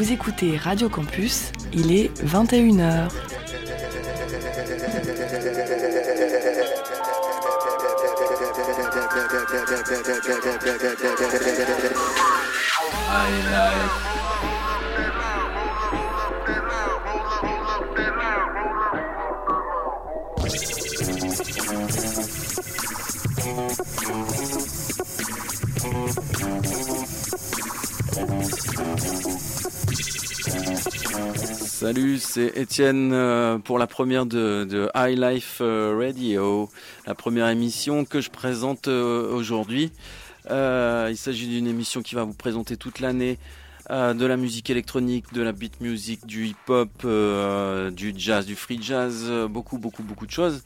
Vous écoutez Radio Campus, il est 21h. Salut, c'est Étienne euh, pour la première de, High Life euh, Radio, la première émission que je présente euh, aujourd'hui. il s'agit d'une émission qui va vous présenter toute l'année de la musique électronique, de la beat music, du hip-hop, du jazz, du free jazz, beaucoup, beaucoup, beaucoup de choses.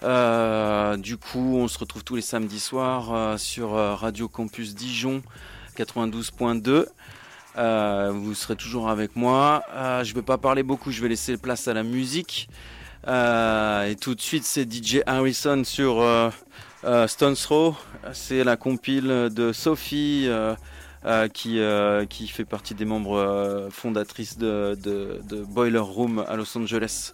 du coup, on se retrouve tous les samedis soirs sur Radio Campus Dijon 92.2. Euh, vous serez toujours avec moi. Euh, je ne vais pas parler beaucoup, je vais laisser place à la musique. Euh, et tout de suite, c'est DJ Harrison sur Stones Throw. C'est la compile de Sophie. qui, qui fait partie des membres fondatrices de, de Boiler Room à Los Angeles.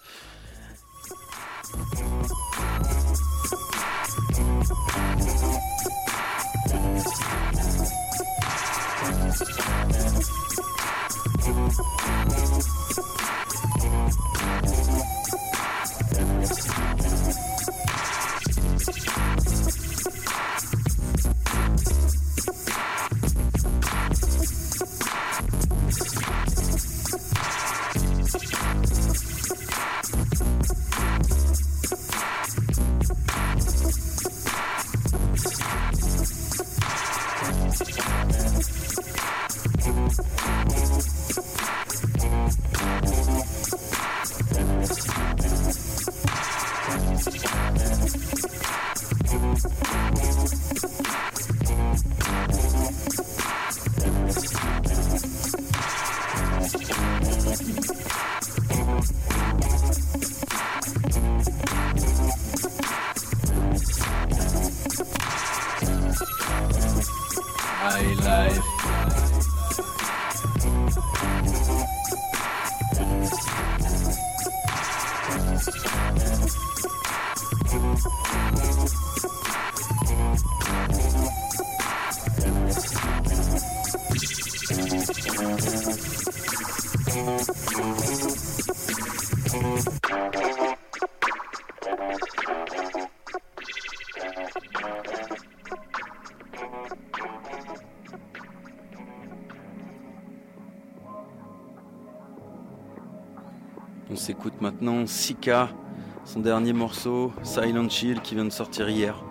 On s'écoute maintenant Sika, son dernier morceau, Silent Chill, qui vient de sortir hier.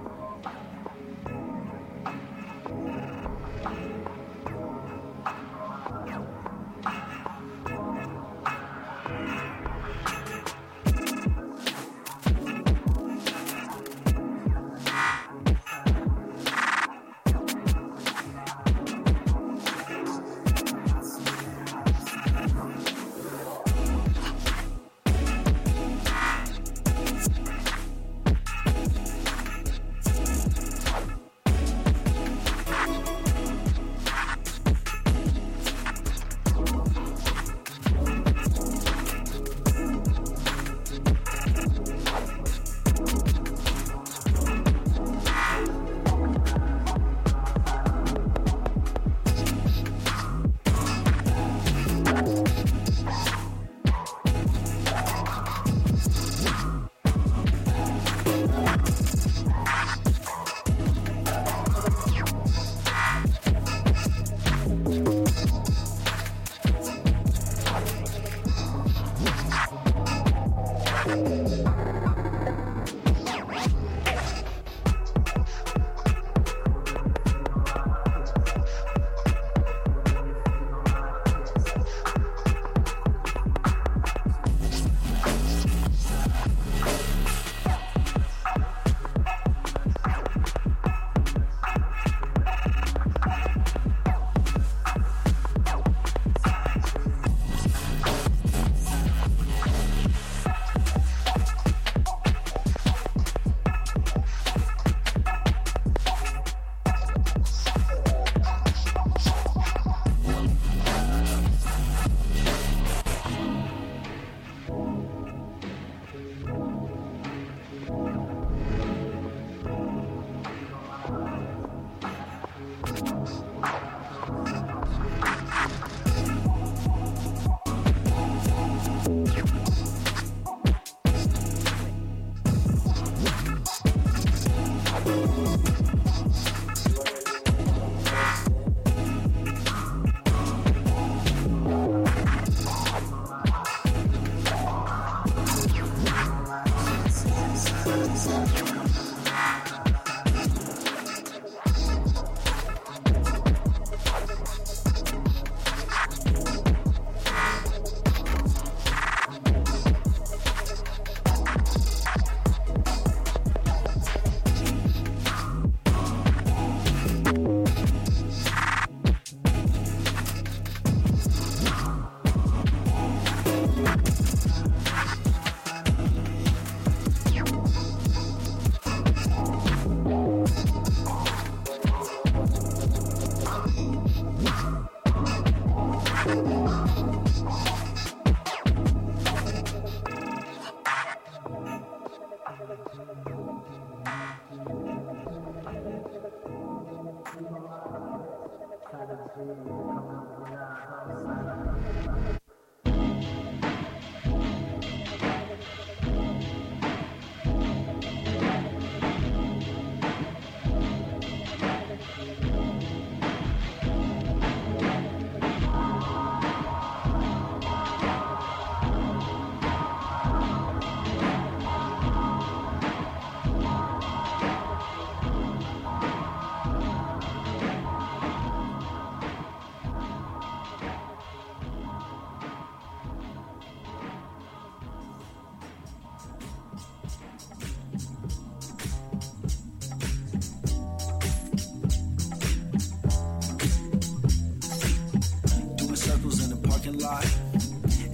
Lot.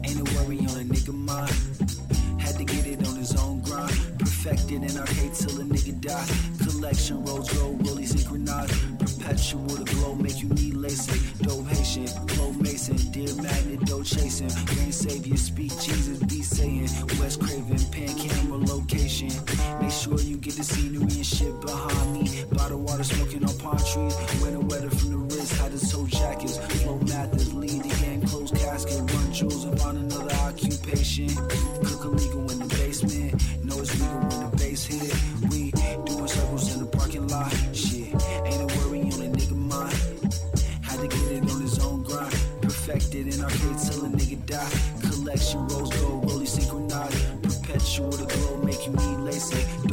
Ain't a worry on a nigga mind. Had to get it on his own grind. Perfected in arcade till a nigga die. Collection rolls gold, rolly synchronized. Perpetual the glow, make you need lacing. Dope Haitian, flow mason, dear magnet, dough chasing. Rain savior, speak Jesus, be saying. West Craven, pan camera location. Make sure you get the scenery and shit behind me. Bottle water smoking on palm trees. Winter weather from the wrist, had the toe jackets. Flow methods, lead Find another occupation. Cook illegal in the basement. Know it's legal when the bass hit. We doing circles in the parking lot. Shit, ain't a worry on a nigga mind. Had to get it on his own grind. Perfected in our arcade till a nigga die. Collection rose gold, rolly synchronized. Perpetual the glow, making me need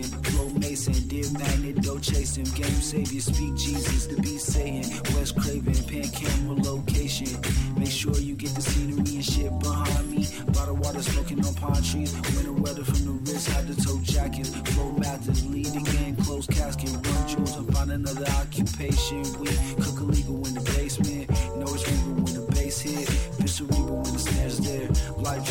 flow mason, dear magnet, dough chasing. Game savior, speak Jesus, the beat saying. West Craven, pan camera location. Make sure you get the scenery and shit behind me. Bottle water smoking on palm trees. Winter weather from the wrist, had the toe jackets. Flow methods, lead game, close casket. Run jewels and find another occupation. We cook illegal in the basement. Know it's legal when the bass hit. Cerebral when the snares there. Life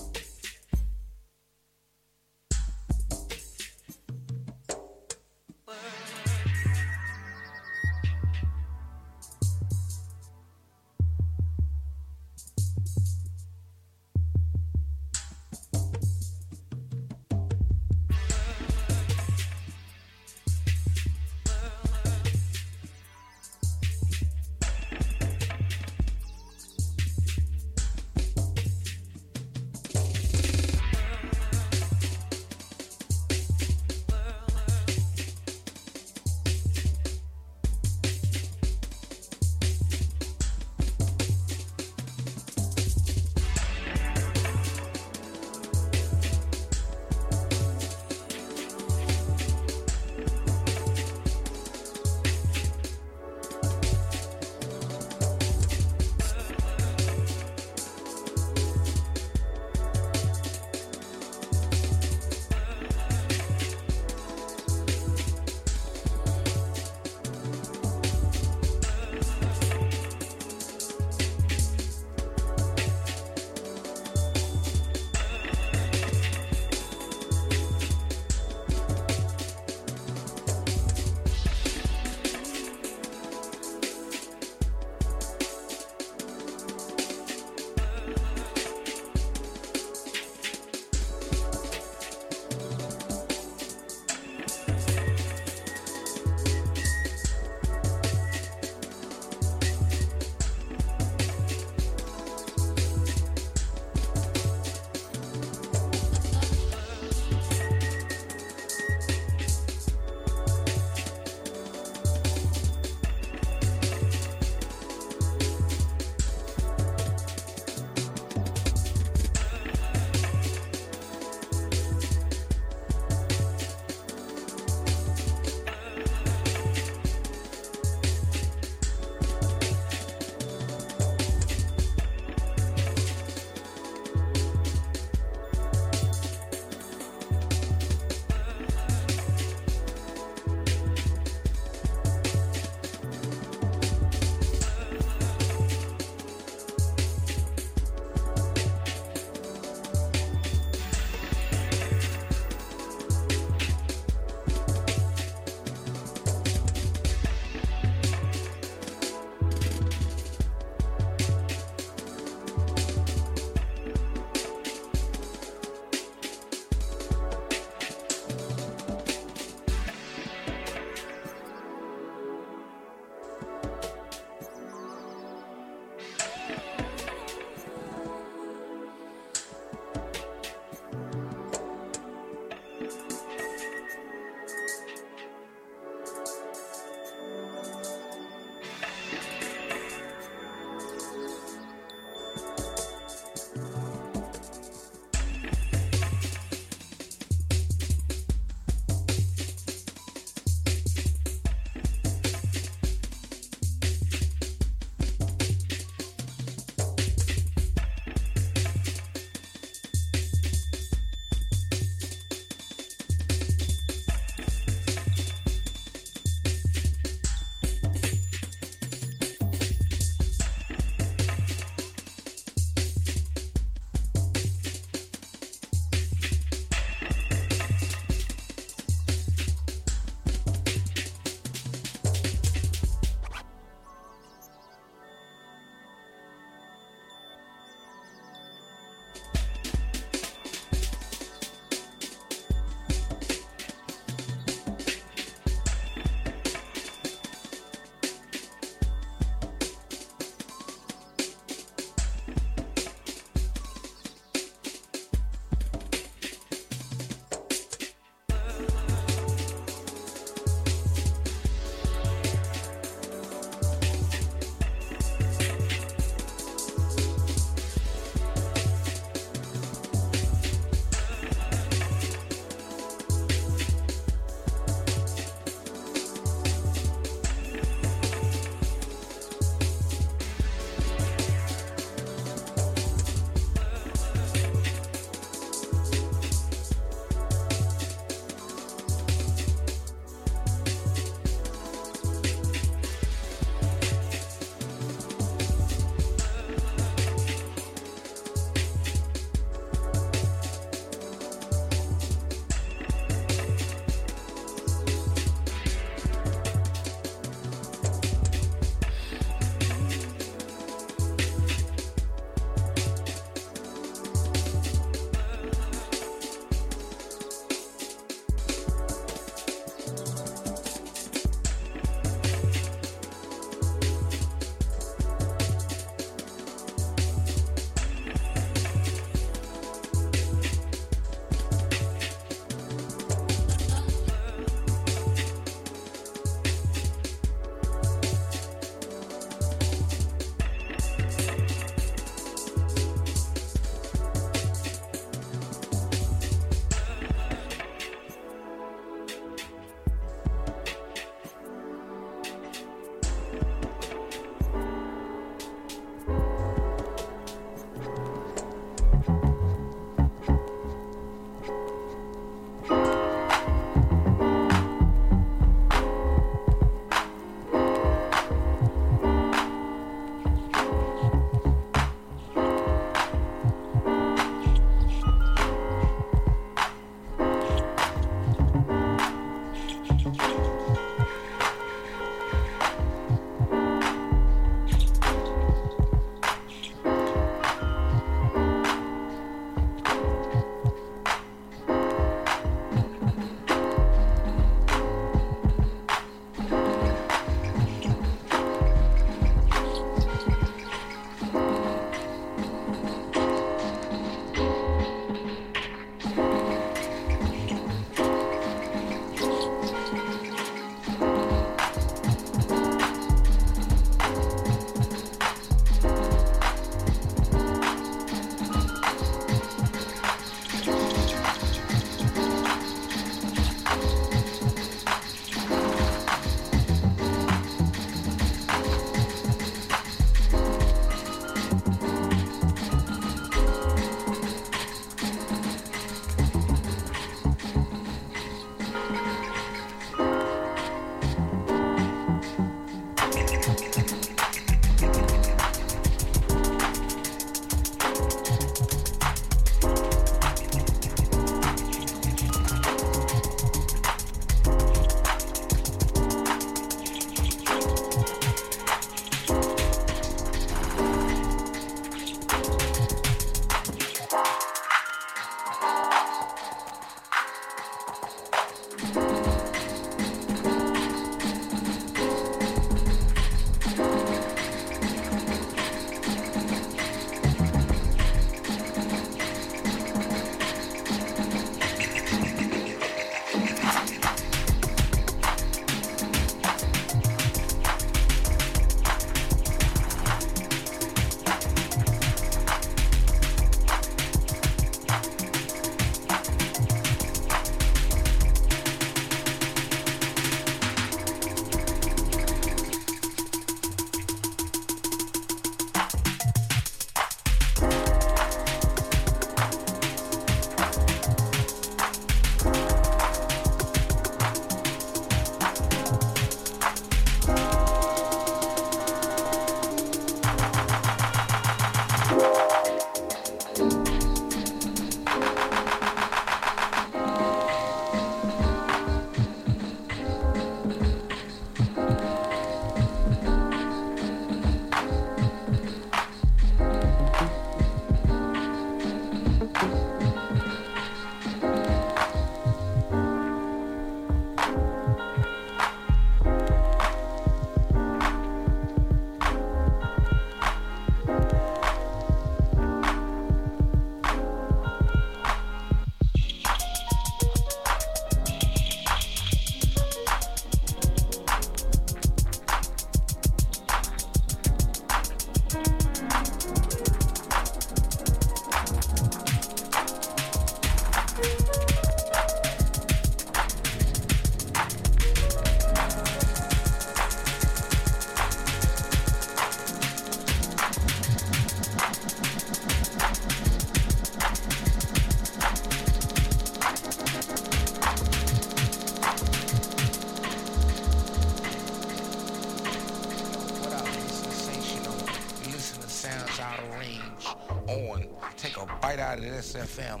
out of this FM.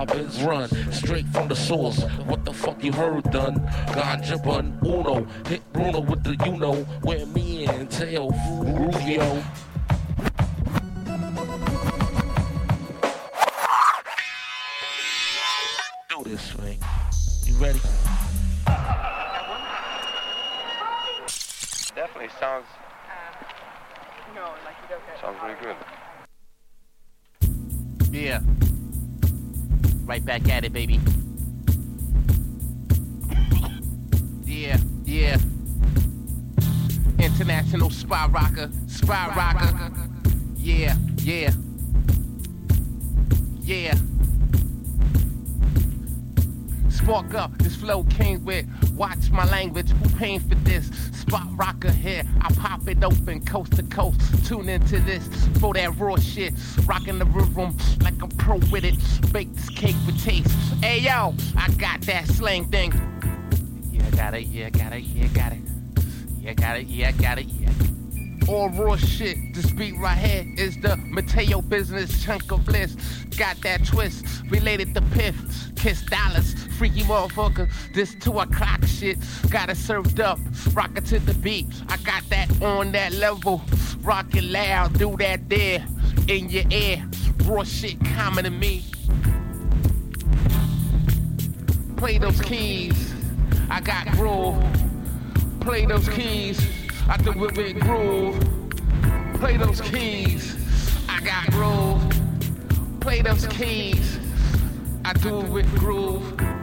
my biz run straight from the source. What the fuck you heard done? Ganja bun uno, hit Bruno with the you know. Where me Rubio. Do this, man. You ready? Definitely sounds. no, like you don't Sounds really good. Yeah. Right back at it, baby. Yeah, yeah. International spy rocker, spy rocker. Yeah, yeah. Yeah. Spark up, this flow came with. Watch my language, who paying for this? Spot rocker here, I pop it open coast to coast. Tune into this for that raw shit. Rocking the room like I'm pro with it. Bake this cake for taste. Hey yo, I got that slang thing. Yeah, got it, yeah, got it, yeah, got it. I got it, yeah, I got it, yeah. All raw shit, this beat right here is the Madteo business chunk of bliss. Got that twist, related to Piff, Kiss Dollars, freaky motherfucker. This two o'clock shit, got it served up, rock it to the beat. I got that on that level, rock it loud, do that there, in your ear. Raw shit common to me. Play those keys, I got groove. Play those keys. I do it with groove. Play those keys. I got groove. Play those keys. I do it with groove.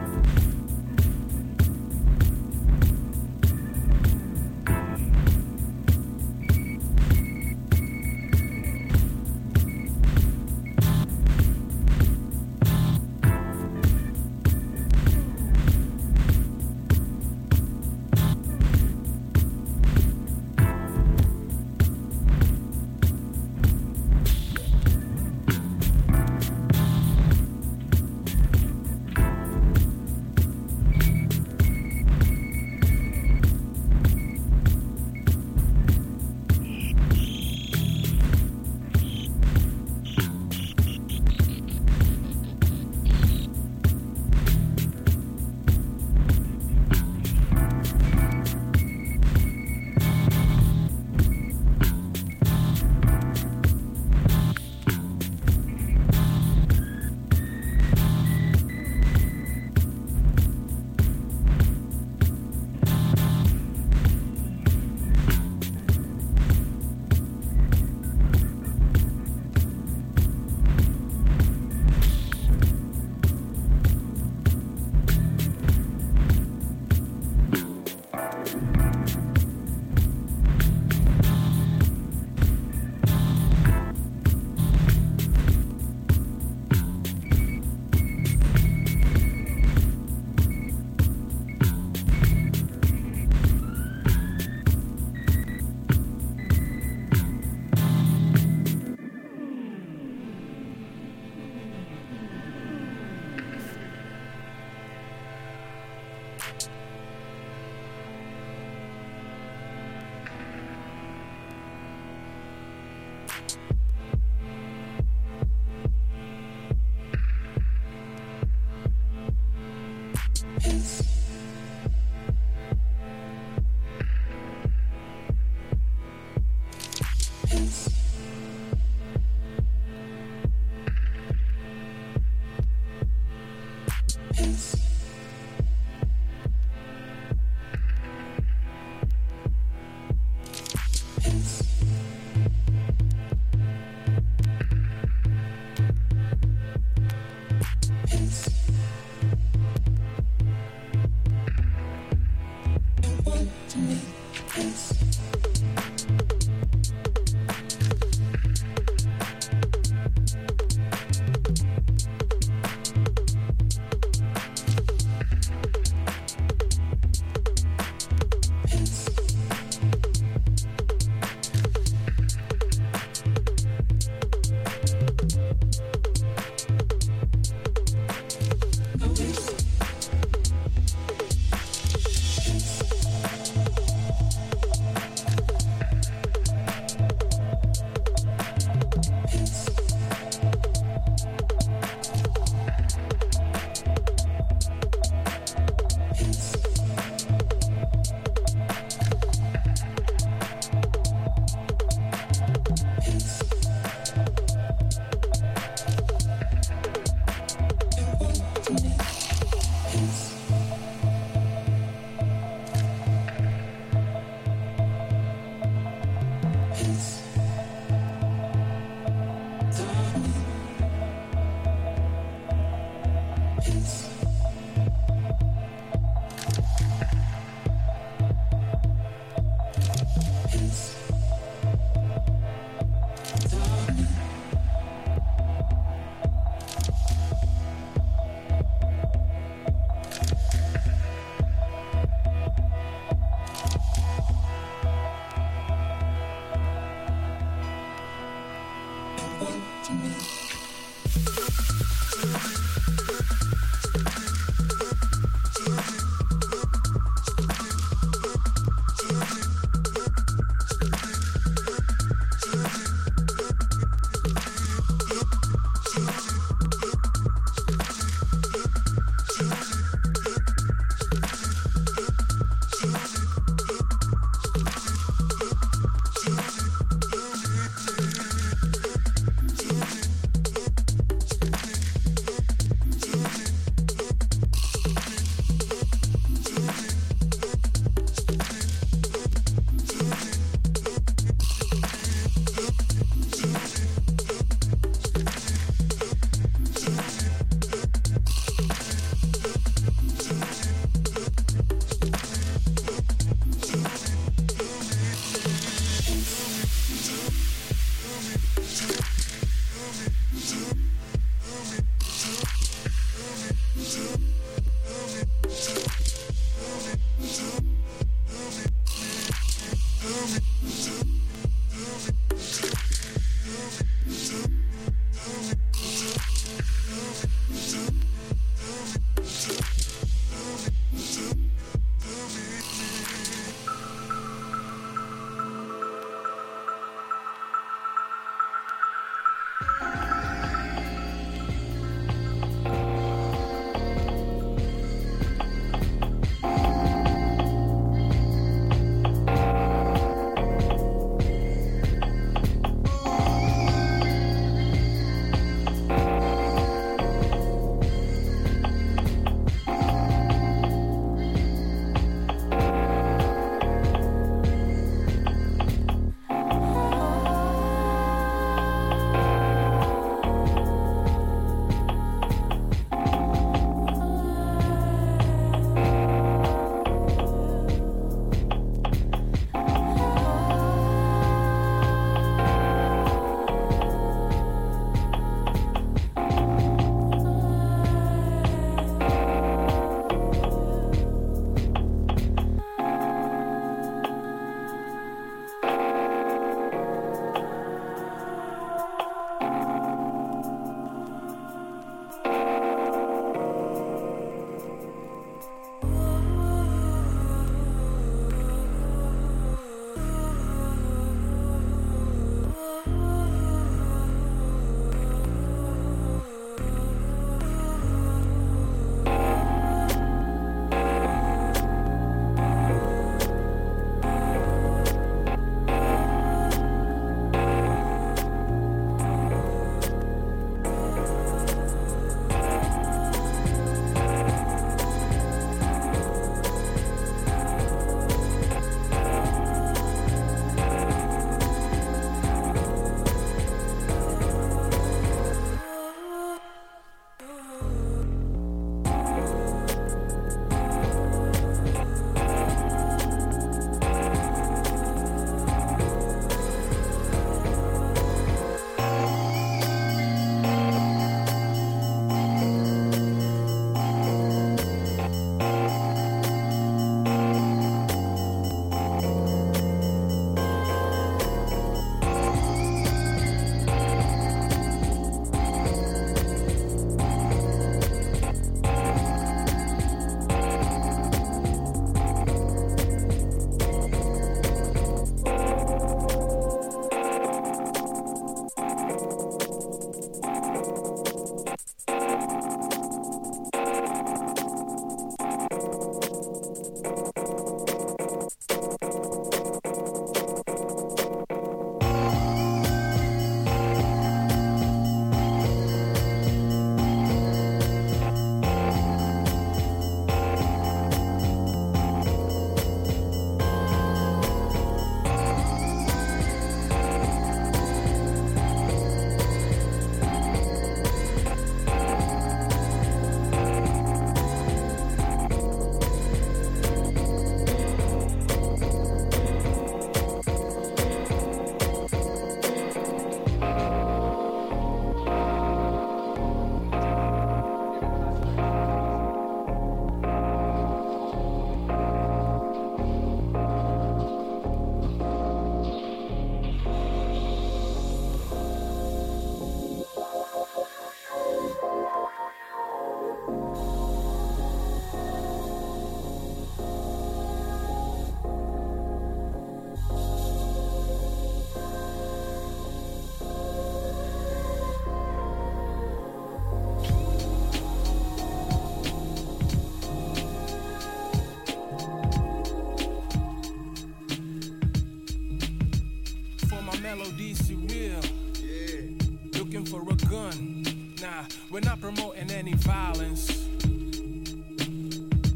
We're not promoting any violence.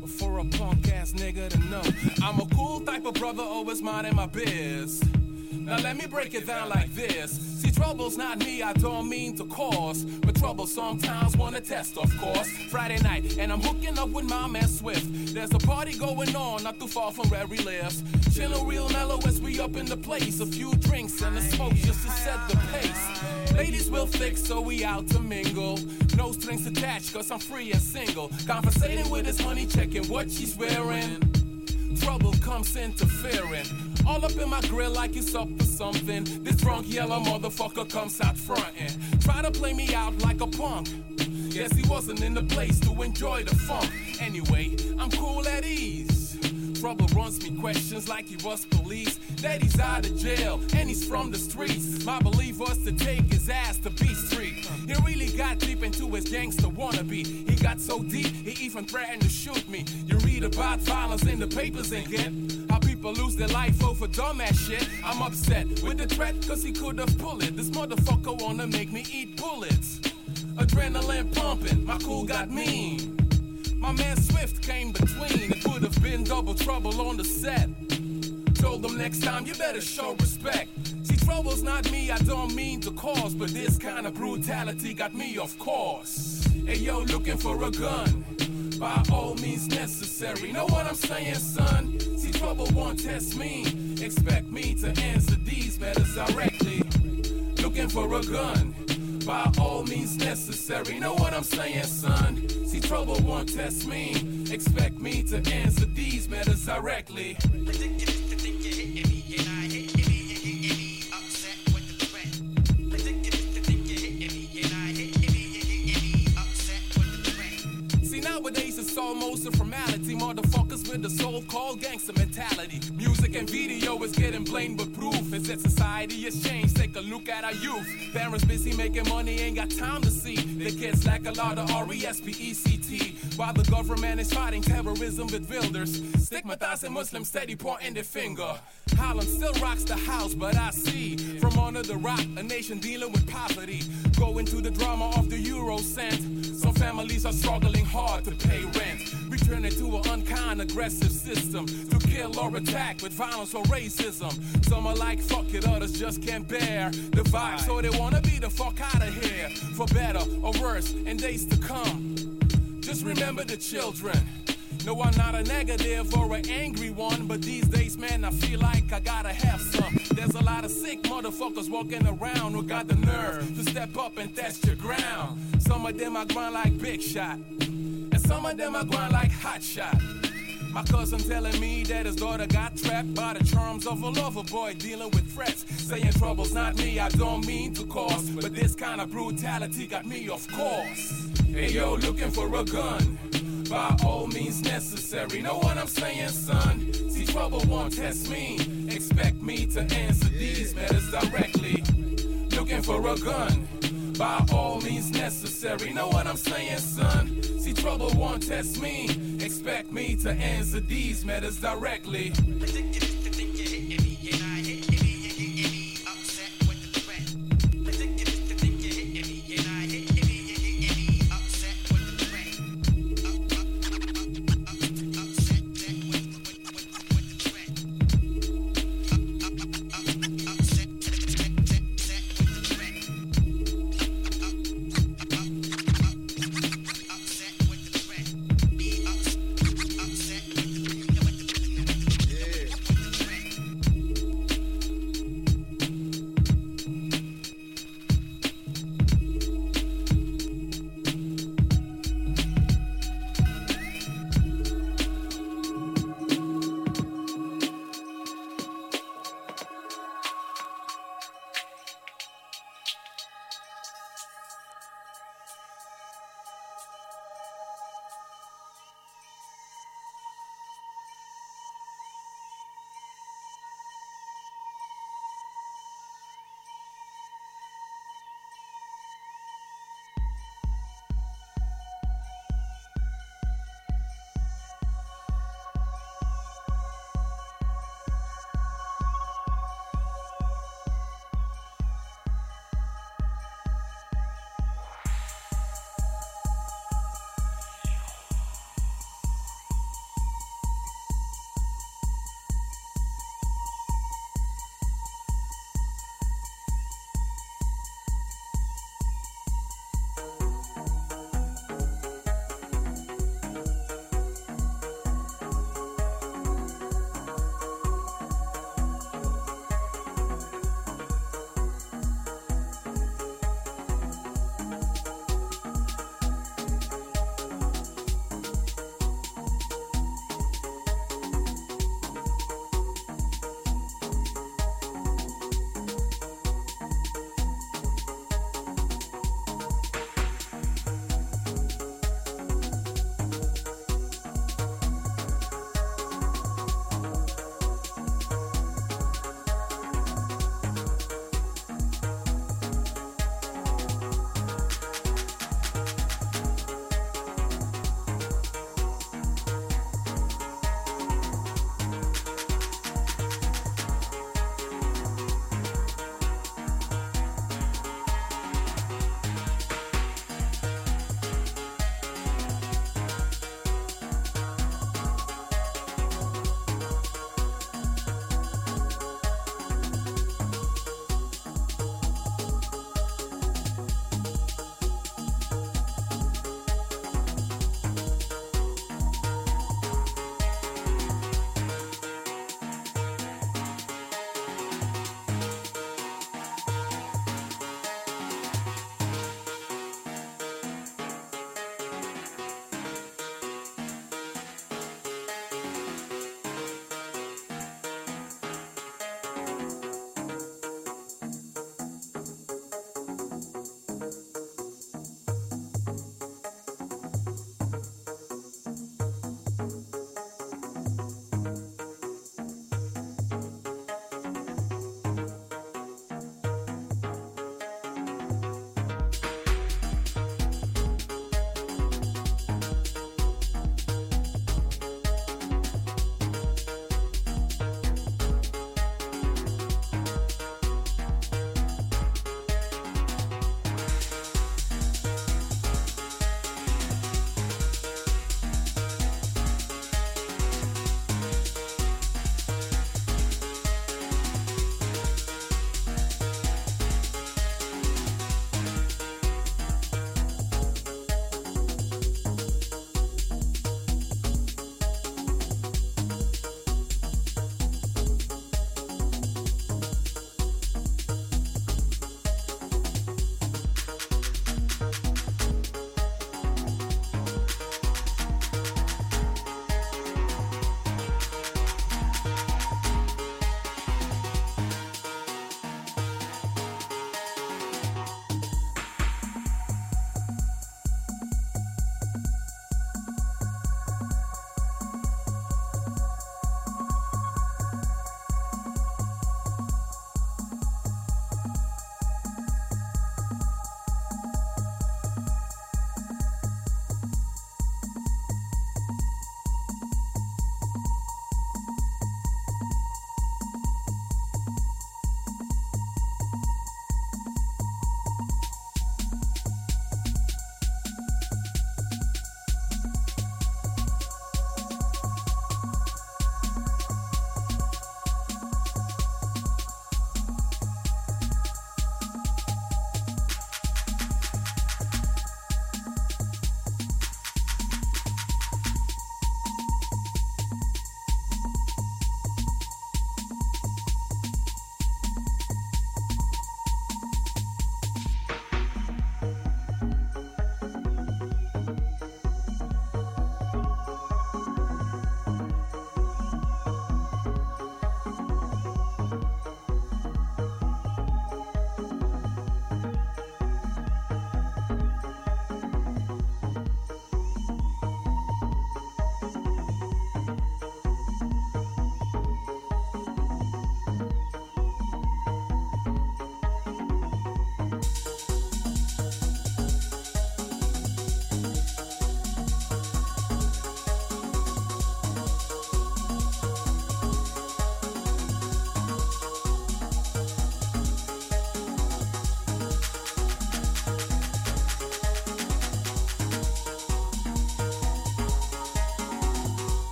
But for a punk ass nigga to know, I'm a cool type of brother, always minding my biz. Now let me break it down like this. See, trouble's not me, I don't mean to cause. But trouble sometimes wanna test, of course. Friday night, and I'm hooking up with my man Swift. There's a party going on, not too far from where we live. Chillin' real mellow as we up in the place. A few drinks and a smoke just to set the pace. Ladies will fix, so we out to mingle. No strings attached, cause I'm free and single. Conversating with his honey, checking what she's wearing. Trouble comes interfering. All up in my grill like it's up for something. This drunk yellow motherfucker comes out frontin'. Try to play me out like a punk. Guess he wasn't in the place to enjoy the funk. Anyway, I'm cool at ease. Trouble runs me questions like he was police. That he's out of jail and he's from the streets. My belief was to take his ass to B Street. He really got deep into his gangster wannabe. He got so deep, he even threatened to shoot me. You read about violence in the papers and again. How people lose their life over dumbass shit. I'm upset with the threat, cause he could have pulled it. This motherfucker wanna make me eat bullets. Adrenaline pumping, my cool got mean. My man Swift came between. It would have been double trouble on the set. Told them next time you better show respect. See, trouble's not me, I don't mean to cause, but this kind of brutality got me off course. Hey yo, looking for a gun. By all means necessary. Know what I'm saying, son? See, trouble won't test me. Expect me to answer these matters directly. Looking for a gun by all means necessary. Know what I'm saying, son? See, trouble won't test me. Expect me to answer these matters directly. See, nowadays it's almost a formality. Motherfuckers with the so called gangster mentality. Music and video is but proof is that society has changed. Take a look at our youth. Parents busy making money, ain't got time to see. Their kids lack a lot of R E S P E C T. While the government is fighting terrorism with builders, stigmatizing Muslims, steady pointing the finger. Holland still rocks the house, but I see from under the rock a nation dealing with poverty. Going to the drama of the euro cent. Some families are struggling hard to pay rent. Returning to an unkind, aggressive system to kill or attack with violence or racism. Some are like, fuck it, others just can't bear the vibe, so they wanna be the fuck out of here. For better or worse, in days to come. Just remember the children. No, I'm not a negative or an angry one, but these days, man, I feel like I gotta have some. There's a lot of sick motherfuckers walking around who got the nerve to step up and test your ground. Some of them are grind like Big Shot, some of them are grind like Hot Shot. My cousin telling me that his daughter got trapped by the charms of a lover boy dealing with threats. Saying trouble's not me, I don't mean to cause. But this kind of brutality got me off course. Hey yo, looking for a gun. By all means necessary. Know what I'm saying, son? See, trouble won't test me. Expect me to answer these matters directly. Looking for a gun. By all means necessary. Know what I'm saying, son? See, trouble won't test me. Expect me to answer these matters directly.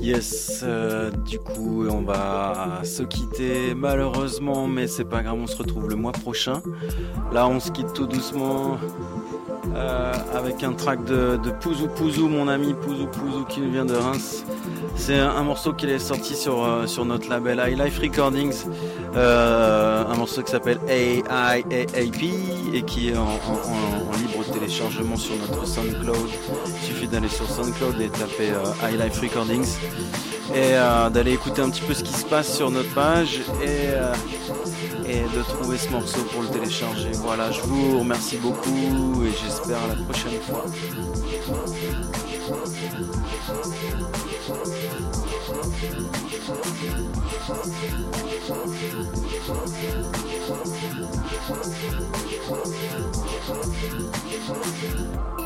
Yes, euh, du coup on va se quitter malheureusement, mais c'est pas grave, on se retrouve le mois prochain. Là on se quitte tout doucement euh, avec un track de, Pouzou Pouzou, mon ami Pouzou Pouzou qui nous vient de Reims. C'est un, morceau qu'il est sorti sur, euh, sur notre label High Life Recordings. Euh, un morceau qui s'appelle AIAAP et qui est en, libre téléchargement sur notre SoundCloud. Il suffit d'aller sur SoundCloud et taper euh, iLife Recordings et euh, d'aller écouter un petit peu ce qui se passe sur notre page et, euh, et de trouver ce morceau pour le télécharger. Voilà, je vous remercie beaucoup et j'espère à la prochaine fois. Thank you.